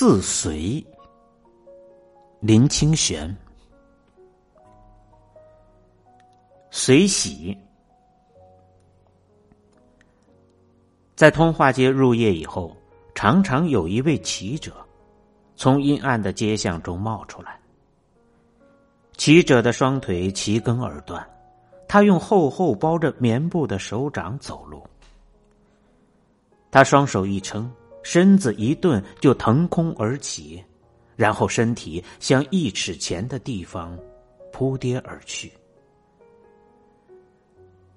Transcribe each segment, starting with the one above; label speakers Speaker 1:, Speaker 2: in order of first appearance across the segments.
Speaker 1: 似随，林清玄。随喜，在通化街入夜以后，常常有一位骑者从阴暗的街巷中冒出来。骑者的双腿齐根而断，他用厚厚包着棉布的手掌走路。他双手一撑，身子一顿，就腾空而起，然后身体向一尺前的地方扑跌而去。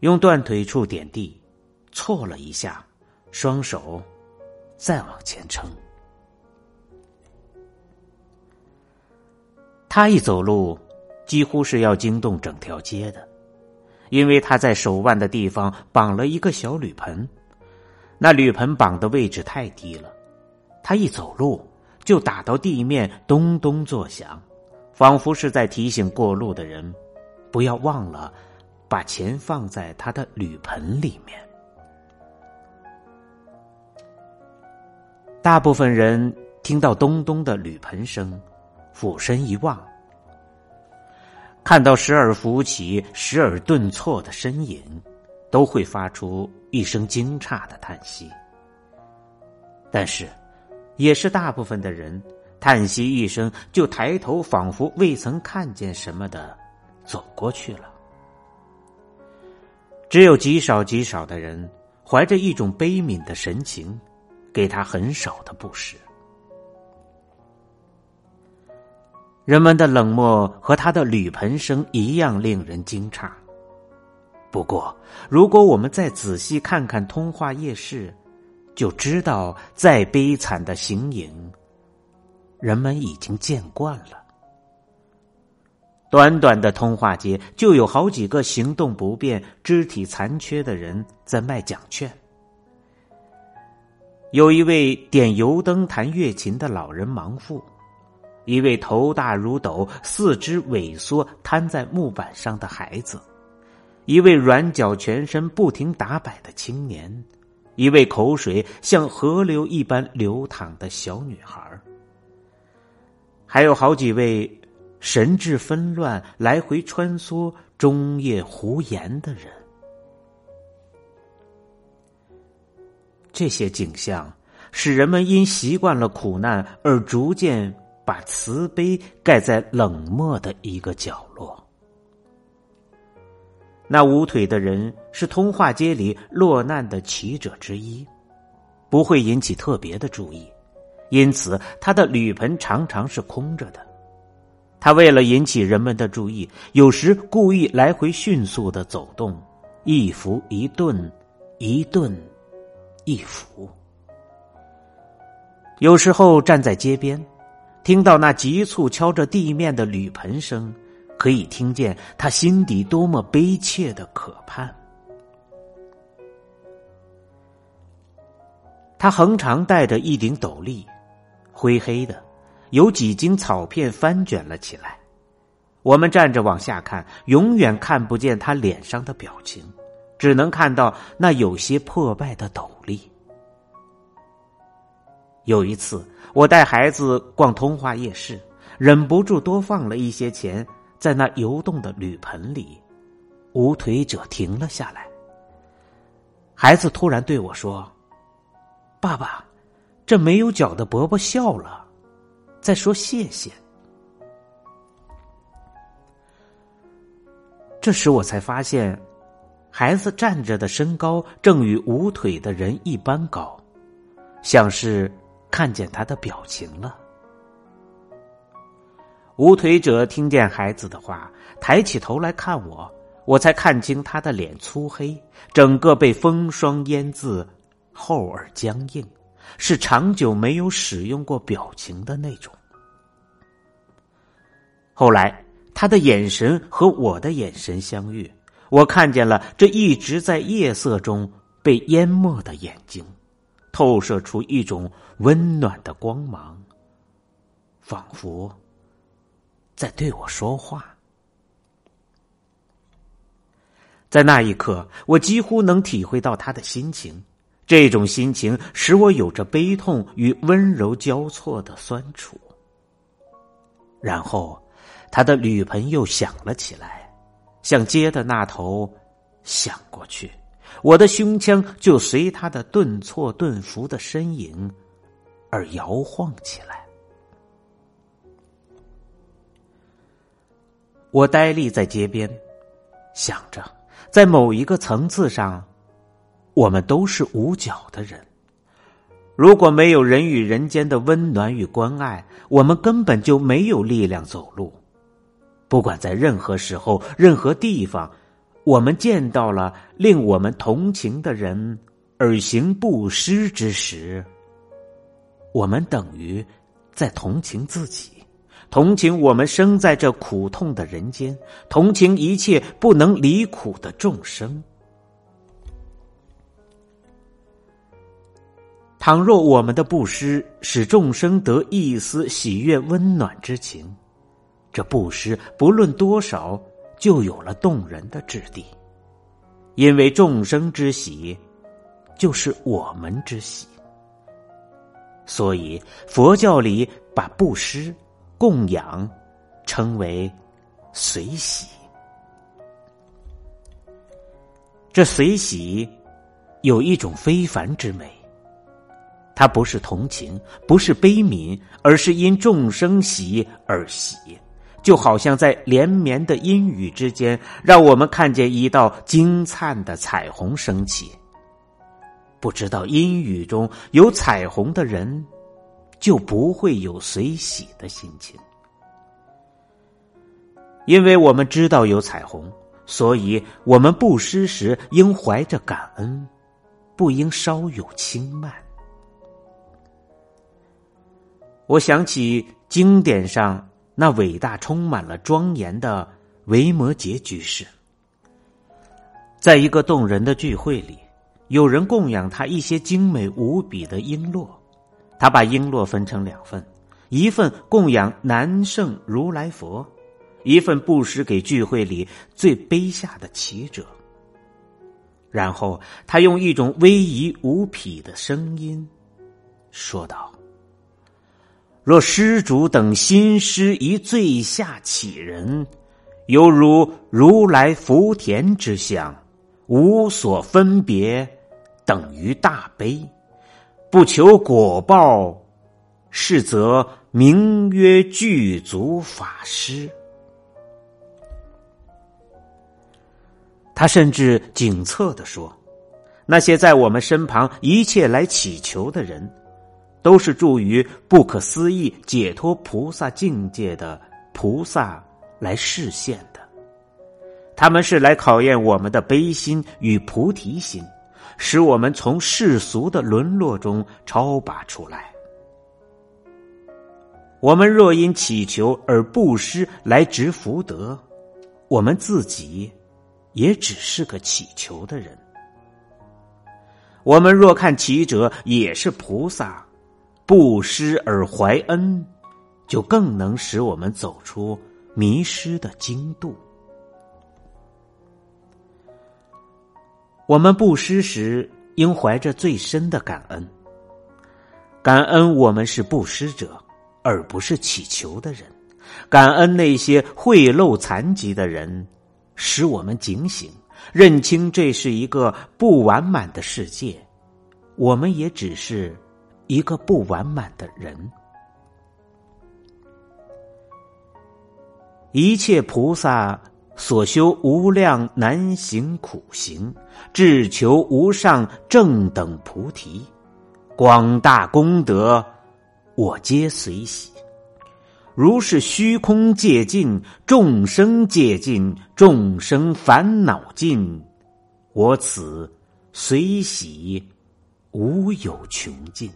Speaker 1: 用断腿处点地，错了一下，双手再往前撑。他一走路，几乎是要惊动整条街的，因为他在手腕的地方绑了一个小铝盆。那铝盆绑的位置太低了，他一走路就打到地面，咚咚作响，仿佛是在提醒过路的人，不要忘了把钱放在他的铝盆里面。大部分人听到咚咚的铝盆声，俯身一望，看到时而浮起、时而顿挫的身影，都会发出。一声惊诧的叹息，但是，也是大部分的人叹息一声，就抬头，仿佛未曾看见什么的走过去了。只有极少极少的人怀着一种悲悯的神情，给他很少的布施。人们的冷漠和他的铝盆声一样令人惊诧。不过，如果我们再仔细看看通化夜市，就知道再悲惨的形影，人们已经见惯了。短短的通化街，就有好几个行动不便、肢体残缺的人在卖奖券。有一位点油灯、弹月琴的老人盲妇，一位头大如斗、四肢萎缩、瘫在木板上的孩子。一位软脚、全身不停打摆的青年，一位口水像河流一般流淌的小女孩，还有好几位神志纷乱、来回穿梭、终夜胡言的人。这些景象使人们因习惯了苦难而逐渐把慈悲盖在冷漠的一个角落。那无腿的人是通化街里落难的骑者之一，不会引起特别的注意，因此他的铝盆常常是空着的。他为了引起人们的注意，有时故意来回迅速的走动，一伏一顿，一顿一伏。有时候站在街边，听到那急促敲着地面的铝盆声。可以听见他心底多么悲切的渴盼。他横常戴着一顶斗笠，灰黑的，有几茎草片翻卷了起来。我们站着往下看，永远看不见他脸上的表情，只能看到那有些破败的斗笠。有一次，我带孩子逛通化夜市，忍不住多放了一些钱。在那游动的铝盆里，无腿者停了下来。孩子突然对我说：“爸爸，这没有脚的伯伯笑了，在说谢谢。”这时我才发现，孩子站着的身高正与无腿的人一般高，像是看见他的表情了。无腿者听见孩子的话，抬起头来看我，我才看清他的脸粗黑，整个被风霜腌渍，厚而僵硬，是长久没有使用过表情的那种。后来，他的眼神和我的眼神相遇，我看见了这一直在夜色中被淹没的眼睛，透射出一种温暖的光芒，仿佛。在对我说话，在那一刻，我几乎能体会到他的心情。这种心情使我有着悲痛与温柔交错的酸楚。然后，他的铝盆又响了起来，向街的那头响过去，我的胸腔就随他的顿挫顿伏的身影而摇晃起来。我呆立在街边，想着，在某一个层次上，我们都是无脚的人。如果没有人与人间的温暖与关爱，我们根本就没有力量走路。不管在任何时候、任何地方，我们见到了令我们同情的人而行不施之时，我们等于在同情自己，同情我们生在这苦痛的人间，同情一切不能离苦的众生。倘若我们的布施使众生得一丝喜悦温暖之情，这布施不论多少，就有了动人的质地。因为众生之喜，就是我们之喜。所以佛教里把布施、供养称为随喜。这随喜有一种非凡之美。它不是同情，不是悲悯，而是因众生喜而喜，就好像在连绵的阴雨之间，让我们看见一道金灿的彩虹升起。不知道阴雨中有彩虹的人，就不会有随喜的心情。因为我们知道有彩虹，所以我们布施时应怀着感恩，不应稍有轻慢。我想起经典上那伟大、充满了庄严的维摩诘居士，在一个动人的聚会里，有人供养他一些精美无比的璎珞，他把璎珞分成两份，一份供养南圣如来佛，一份布施给聚会里最卑下的乞者。然后他用一种威仪无匹的声音说道。若施主等心施一最下乞人，犹如如来福田之相，无所分别，等于大悲，不求果报，是则名曰具足法师。他甚至警策的说：那些在我们身旁一切来祈求的人。都是助于不可思议解脱菩萨境界的菩萨来示现的，他们是来考验我们的悲心与菩提心，使我们从世俗的沦落中超拔出来。我们若因祈求而布施来值福德，我们自己也只是个祈求的人。我们若看祈者也是菩萨。布施而怀恩，就更能使我们走出迷失的经度。我们布施时，应怀着最深的感恩。感恩我们是布施者，而不是乞求的人；感恩那些贿赂残疾的人，使我们警醒，认清这是一个不完满的世界。我们也只是。一个不完满的人，一切菩萨所修无量难行苦行，至求无上正等菩提，广大功德，我皆随喜。如是虚空界尽，众生界尽，众生烦恼尽，我此随喜，无有穷尽。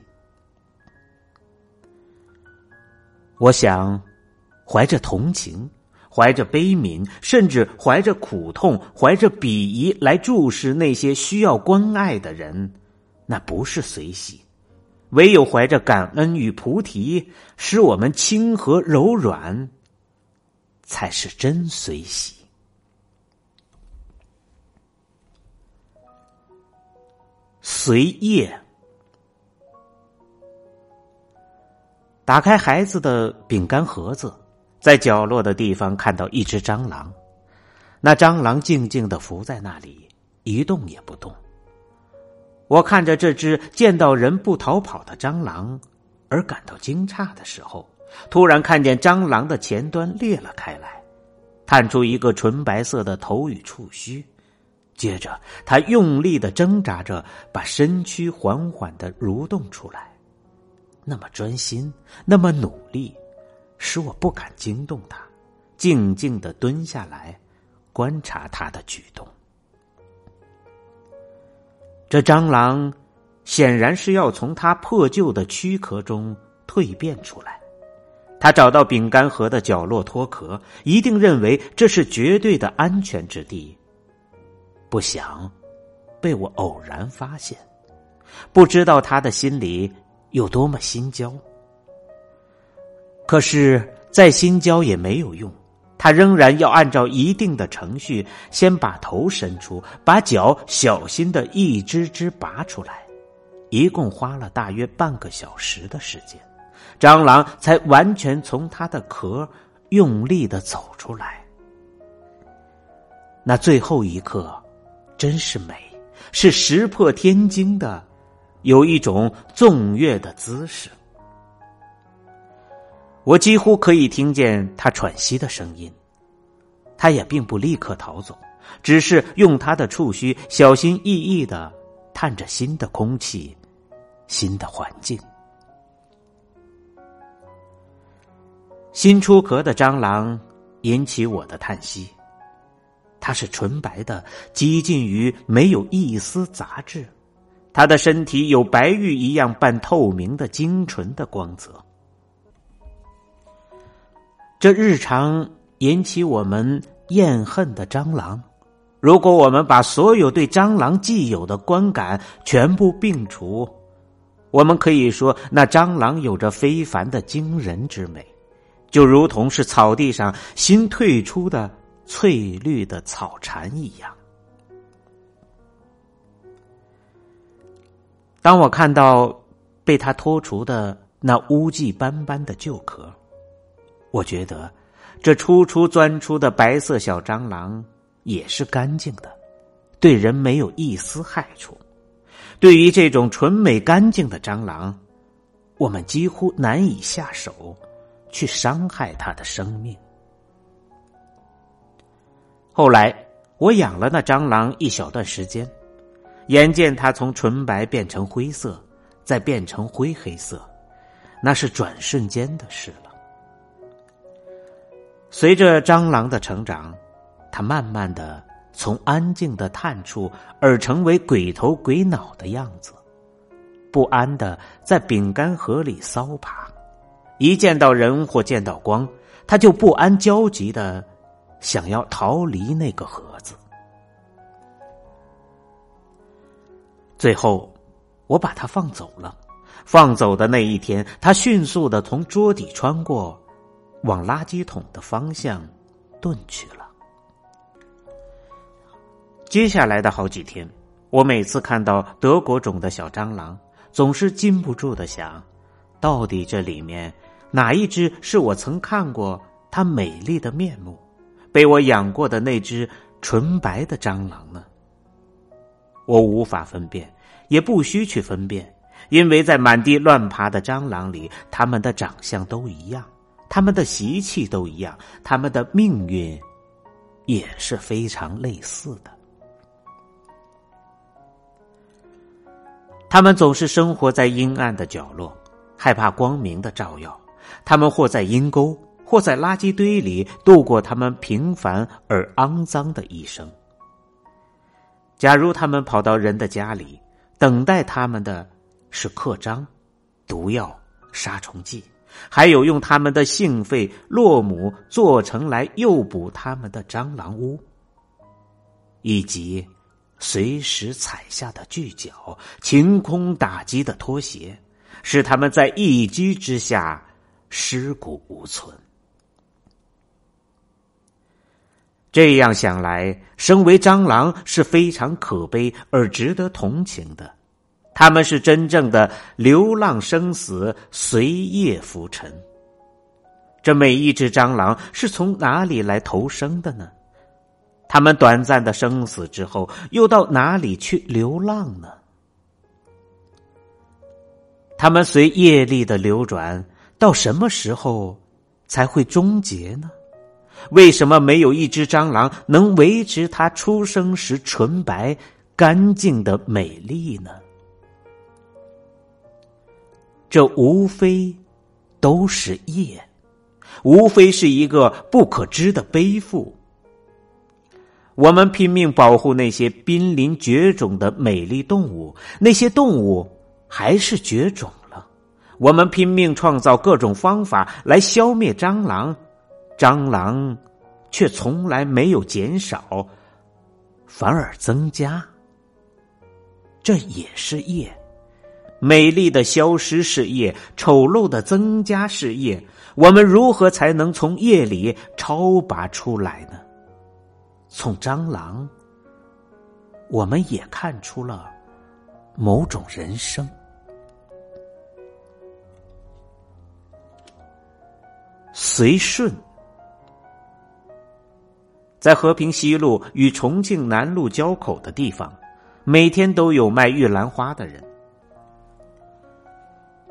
Speaker 1: 我想，怀着同情，怀着悲悯，甚至怀着苦痛，怀着鄙夷来注视那些需要关爱的人，那不是随喜；唯有怀着感恩与菩提，使我们亲和柔软，才是真随喜。随夜。打开孩子的饼干盒子，在角落的地方看到一只蟑螂，那蟑螂静静的伏在那里，一动也不动。我看着这只见到人不逃跑的蟑螂，而感到惊诧的时候，突然看见蟑螂的前端裂了开来，探出一个纯白色的头与触须。接着，他用力的挣扎着，把身躯缓缓的蠕动出来，那么专心，那么努力，使我不敢惊动他，静静的蹲下来，观察他的举动。这蟑螂显然是要从它破旧的躯壳中蜕变出来。他找到饼干盒的角落脱壳，一定认为这是绝对的安全之地。不想被我偶然发现，不知道他的心里有多么心焦。可是再心焦也没有用。他仍然要按照一定的程序，先把头伸出，把脚小心的一只只拔出来，一共花了大约半个小时的时间，蟑螂才完全从它的壳用力的走出来。那最后一刻，真是美，是石破天惊的，有一种纵跃的姿势。我几乎可以听见他喘息的声音，他也并不立刻逃走，只是用他的触须小心翼翼的探着新的空气、新的环境。新出壳的蟑螂引起我的叹息，它是纯白的，几近于没有一丝杂质，它的身体有白玉一样半透明的精纯的光泽。这日常引起我们厌恨的蟑螂，如果我们把所有对蟑螂既有的观感全部摒除，我们可以说那蟑螂有着非凡的惊人之美，就如同是草地上新退出的翠绿的草蝉一样。当我看到被他脱除的那污迹斑斑的旧壳。我觉得，这初初钻出的白色小蟑螂也是干净的，对人没有一丝害处。对于这种纯美干净的蟑螂，我们几乎难以下手去伤害它的生命。后来，我养了那蟑螂一小段时间，眼见它从纯白变成灰色，再变成灰黑色，那是转瞬间的事。随着蟑螂的成长，它慢慢的从安静的探处而成为鬼头鬼脑的样子，不安的在饼干盒里搔爬，一见到人或见到光，它就不安焦急的想要逃离那个盒子。最后，我把它放走了。放走的那一天，它迅速的从桌底穿过。往垃圾桶的方向遁去了。接下来的好几天，我每次看到德国种的小蟑螂，总是禁不住的想：到底这里面哪一只是我曾看过它美丽的面目，被我养过的那只纯白的蟑螂呢？我无法分辨，也不需去分辨，因为在满地乱爬的蟑螂里，它们的长相都一样。他们的习气都一样，他们的命运也是非常类似的。他们总是生活在阴暗的角落，害怕光明的照耀。他们或在阴沟，或在垃圾堆里度过他们平凡而肮脏的一生。假如他们跑到人的家里，等待他们的是刻章、毒药、杀虫剂。还有用他们的性肺、落母做成来诱捕他们的蟑螂屋，以及随时踩下的巨脚、晴空打击的拖鞋，使他们在一击之下尸骨无存。这样想来，身为蟑螂是非常可悲而值得同情的，他们是真正的流浪生死，随业浮沉。这每一只蟑螂是从哪里来投生的呢？他们短暂的生死之后，又到哪里去流浪呢？他们随业力的流转，到什么时候才会终结呢？为什么没有一只蟑螂能维持它出生时纯白、干净的美丽呢？这无非都是业。无非是一个不可知的背负。我们拼命保护那些濒临绝种的美丽动物，那些动物还是绝种了。我们拼命创造各种方法来消灭蟑螂，蟑螂却从来没有减少，反而增加。这也是业。美丽的消失是业，丑陋的增加是业。我们如何才能从业里超拔出来呢？从蟑螂，我们也看出了某种人生。随顺，在和平西路与重庆南路交口的地方，每天都有卖玉兰花的人。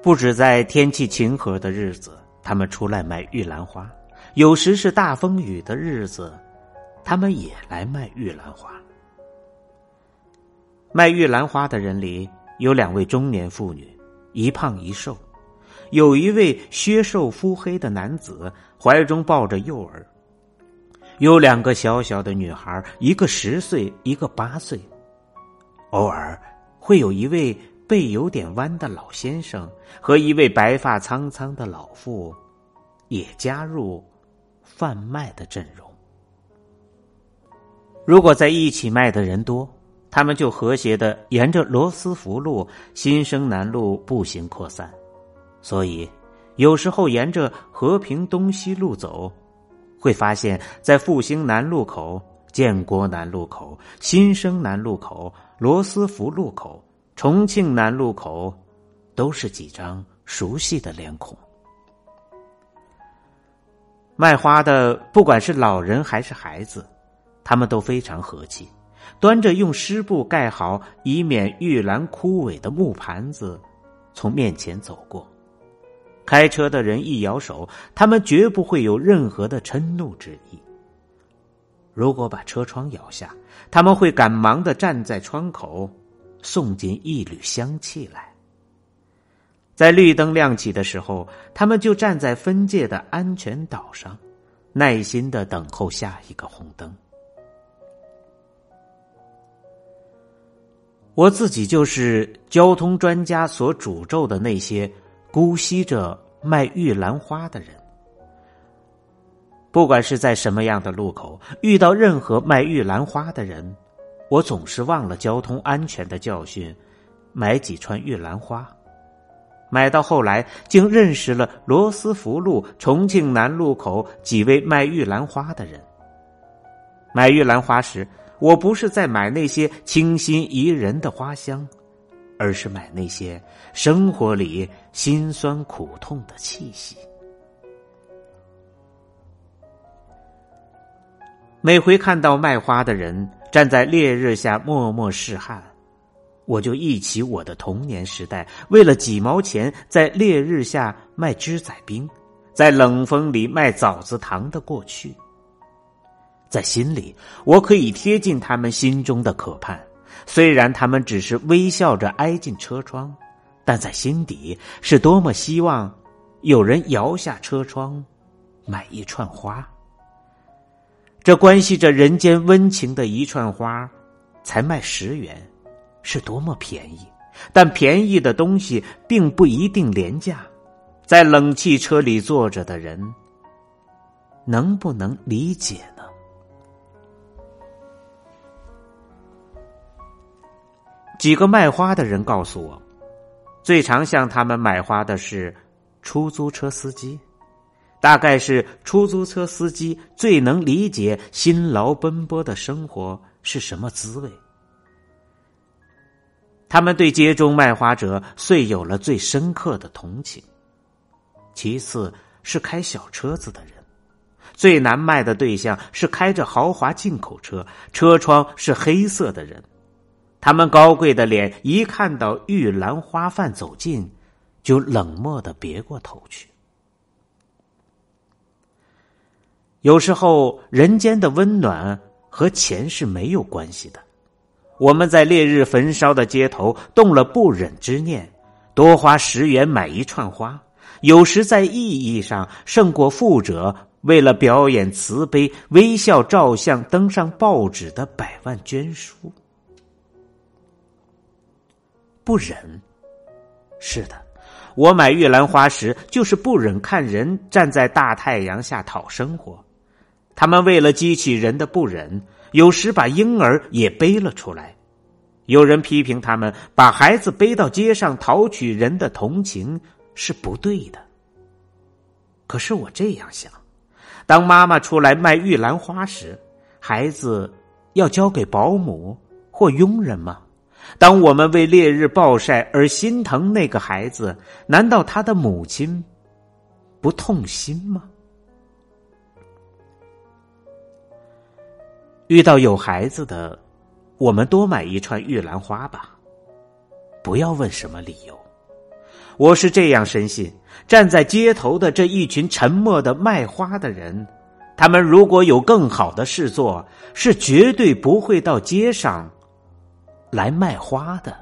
Speaker 1: 不止在天气晴和的日子，他们出来卖玉兰花；有时是大风雨的日子，他们也来卖玉兰花。卖玉兰花的人里有两位中年妇女，一胖一瘦；有一位削瘦肤黑的男子，怀中抱着幼儿；有两个小小的女孩，一个十岁，一个八岁。偶尔会有一位。背有点弯的老先生和一位白发苍苍的老妇，也加入贩卖的阵容。如果在一起卖的人多，他们就和谐的沿着罗斯福路、新生南路步行扩散。所以，有时候沿着和平东西路走，会发现，在复兴南路口、建国南路口、新生南路口、罗斯福路口。重庆南路口，都是几张熟悉的脸孔。卖花的，不管是老人还是孩子，他们都非常和气，端着用湿布盖好以免玉兰枯萎的木盘子，从面前走过。开车的人一摇手，他们绝不会有任何的嗔怒之意。如果把车窗摇下，他们会赶忙的站在窗口。送进一缕香气来。在绿灯亮起的时候，他们就站在分界的安全岛上，耐心的等候下一个红灯。我自己就是交通专家所诅咒的那些姑息着卖玉兰花的人。不管是在什么样的路口，遇到任何卖玉兰花的人。我总是忘了交通安全的教训，买几串玉兰花。买到后来，竟认识了罗斯福路、重庆南路口几位卖玉兰花的人。买玉兰花时，我不是在买那些清新宜人的花香，而是买那些生活里辛酸苦痛的气息。每回看到卖花的人。站在烈日下默默拭汗，我就忆起我的童年时代，为了几毛钱在烈日下卖芝仔冰，在冷风里卖枣子糖的过去。在心里，我可以贴近他们心中的渴盼，虽然他们只是微笑着挨进车窗，但在心底是多么希望有人摇下车窗，买一串花。这关系着人间温情的一串花，才卖十元，是多么便宜！但便宜的东西并不一定廉价。在冷气车里坐着的人，能不能理解呢？几个卖花的人告诉我，最常向他们买花的是出租车司机。大概是出租车司机最能理解辛劳奔波的生活是什么滋味。他们对街中卖花者遂有了最深刻的同情。其次是开小车子的人，最难卖的对象是开着豪华进口车、车窗是黑色的人。他们高贵的脸一看到玉兰花贩走近，就冷漠的别过头去。有时候，人间的温暖和钱是没有关系的。我们在烈日焚烧的街头动了不忍之念，多花十元买一串花，有时在意义上胜过富者为了表演慈悲、微笑照相登上报纸的百万捐书。不忍，是的，我买玉兰花时就是不忍看人站在大太阳下讨生活。他们为了激起人的不忍，有时把婴儿也背了出来。有人批评他们把孩子背到街上讨取人的同情是不对的。可是我这样想：当妈妈出来卖玉兰花时，孩子要交给保姆或佣人吗？当我们为烈日暴晒而心疼那个孩子，难道他的母亲不痛心吗？遇到有孩子的，我们多买一串玉兰花吧。不要问什么理由，我是这样深信：站在街头的这一群沉默的卖花的人，他们如果有更好的事做，是绝对不会到街上。来卖花的，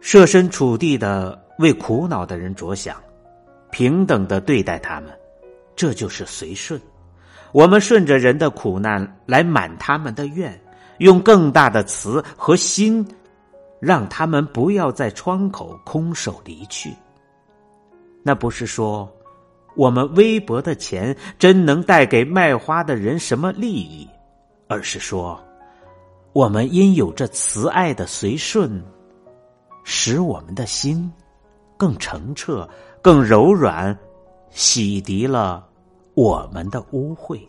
Speaker 1: 设身处地的为苦恼的人着想，平等的对待他们，这就是随顺。我们顺着人的苦难来满他们的愿，用更大的慈和心，让他们不要在窗口空手离去。那不是说。我们微薄的钱真能带给卖花的人什么利益？而是说，我们因有着慈爱的随顺，使我们的心更澄澈、更柔软，洗涤了我们的污秽。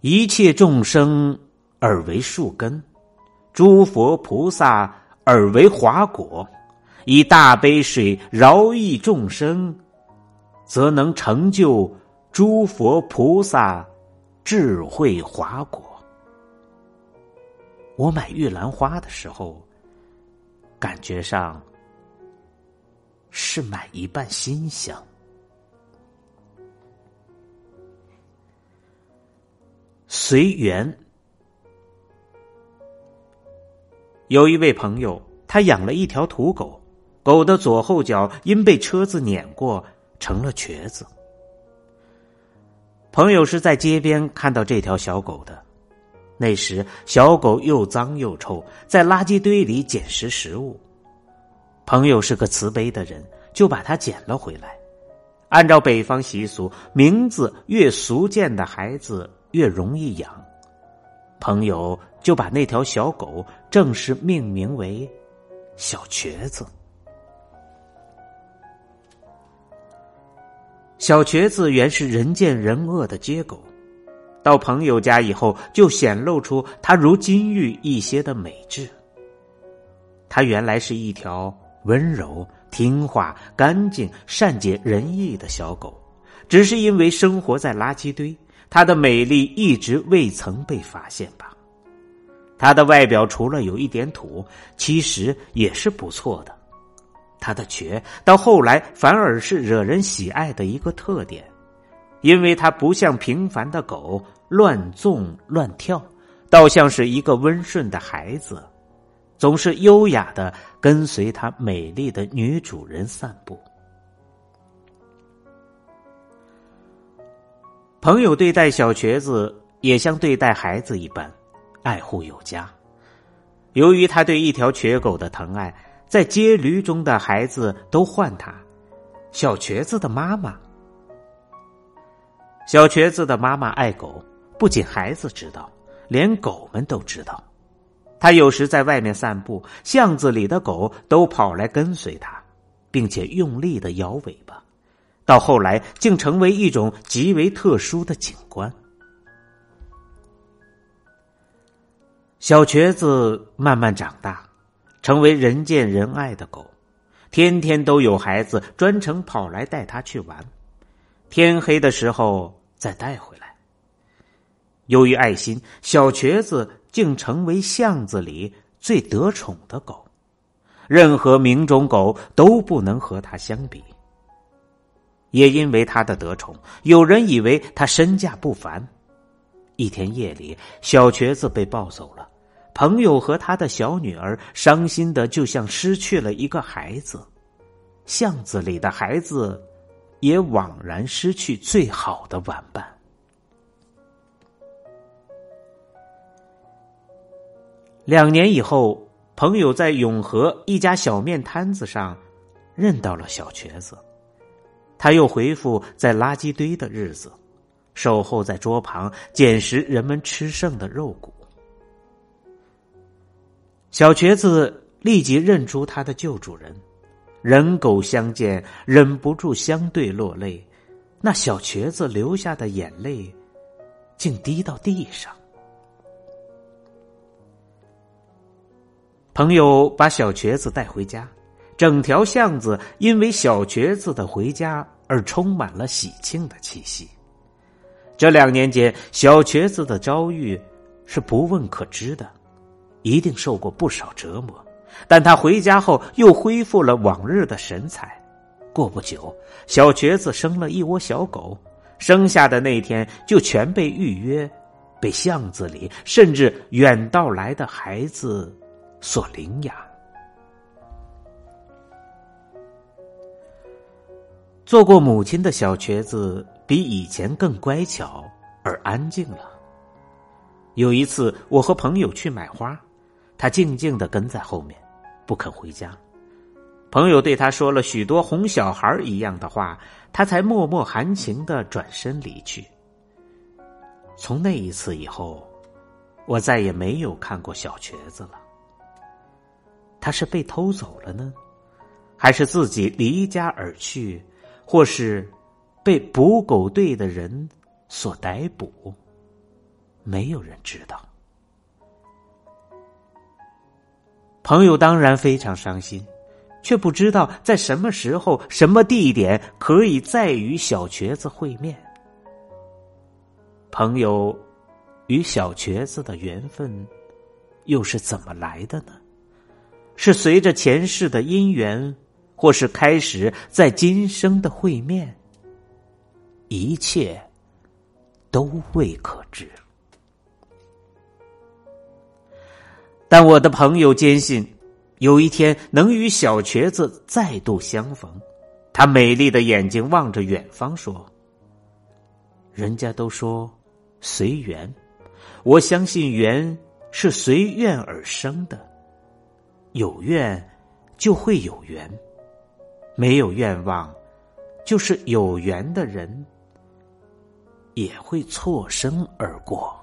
Speaker 1: 一切众生而为树根，诸佛菩萨而为华果。以大悲水饶益众生，则能成就诸佛菩萨智慧华果。我买玉兰花的时候，感觉上是买一半馨香。随缘，有一位朋友，他养了一条土狗。狗的左后脚因被车子碾过，成了瘸子。朋友是在街边看到这条小狗的，那时小狗又脏又臭，在垃圾堆里捡食食物。朋友是个慈悲的人，就把它捡了回来。按照北方习俗，名字越俗见的孩子越容易养。朋友就把那条小狗正式命名为“小瘸子”。小瘸子原是人见人恶的街狗，到朋友家以后，就显露出它如金玉一些的美质。它原来是一条温柔、听话、干净、善解人意的小狗，只是因为生活在垃圾堆，她的美丽一直未曾被发现吧。她的外表除了有一点土，其实也是不错的。她的瘸到后来反而是惹人喜爱的一个特点，因为它不像平凡的狗乱纵乱跳，倒像是一个温顺的孩子，总是优雅的跟随她美丽的女主人散步。朋友对待小瘸子也像对待孩子一般，爱护有加。由于他对一条瘸狗的疼爱。在街驴中的孩子都唤他“小瘸子”的妈妈。小瘸子的妈妈爱狗，不仅孩子知道，连狗们都知道。他有时在外面散步，巷子里的狗都跑来跟随他，并且用力的摇尾巴。到后来竟成为一种极为特殊的景观。小瘸子慢慢长大成为人见人爱的狗天天都有孩子专程跑来带他去玩。天黑的时候再带回来。由于爱心小瘸子竟成为巷子里最得宠的狗任何名种狗都不能和它相比。也因为他的得宠，有人以为他身价不凡。一天夜里，小瘸子被抱走了，朋友和他的小女儿伤心的就像失去了一个孩子，巷子里的孩子也枉然失去最好的玩伴。两年以后，朋友在永和一家小面摊子上认到了小瘸子。他又回复在垃圾堆的日子，守候在桌旁捡拾人们吃剩的肉骨。小瘸子立即认出他的旧主人，人狗相见，忍不住相对落泪。那小瘸子流下的眼泪，竟滴到地上。朋友把小瘸子带回家。整条巷子因为小瘸子的回家而充满了喜庆的气息。这两年间，小瘸子的遭遇是不问可知的，一定受过不少折磨。但他回家后又恢复了往日的神采。过不久，小瘸子生了一窝小狗，生下的那天就全被预约，被巷子里甚至远道来的孩子所领养。做过母亲的小瘸子比以前更乖巧而安静了。有一次，我和朋友去买花，他静静的跟在后面，不肯回家。朋友对他说了许多哄小孩一样的话，他才默默含情的转身离去。从那一次以后，我再也没有看过小瘸子了。他是被偷走了呢，还是自己离家而去？或是被捕狗队的人所逮捕，没有人知道。朋友当然非常伤心，却不知道在什么时候、什么地点可以再与小瘸子会面。朋友与小瘸子的缘分又是怎么来的呢？是随着前世的因缘。或是开始在今生的会面，一切都未可知。但我的朋友坚信，有一天能与小瘸子再度相逢。他美丽的眼睛望着远方，说：“人家都说随缘，我相信缘是随愿而生的，有愿就会有缘。”没有愿望，就是有缘的人，也会错身而过。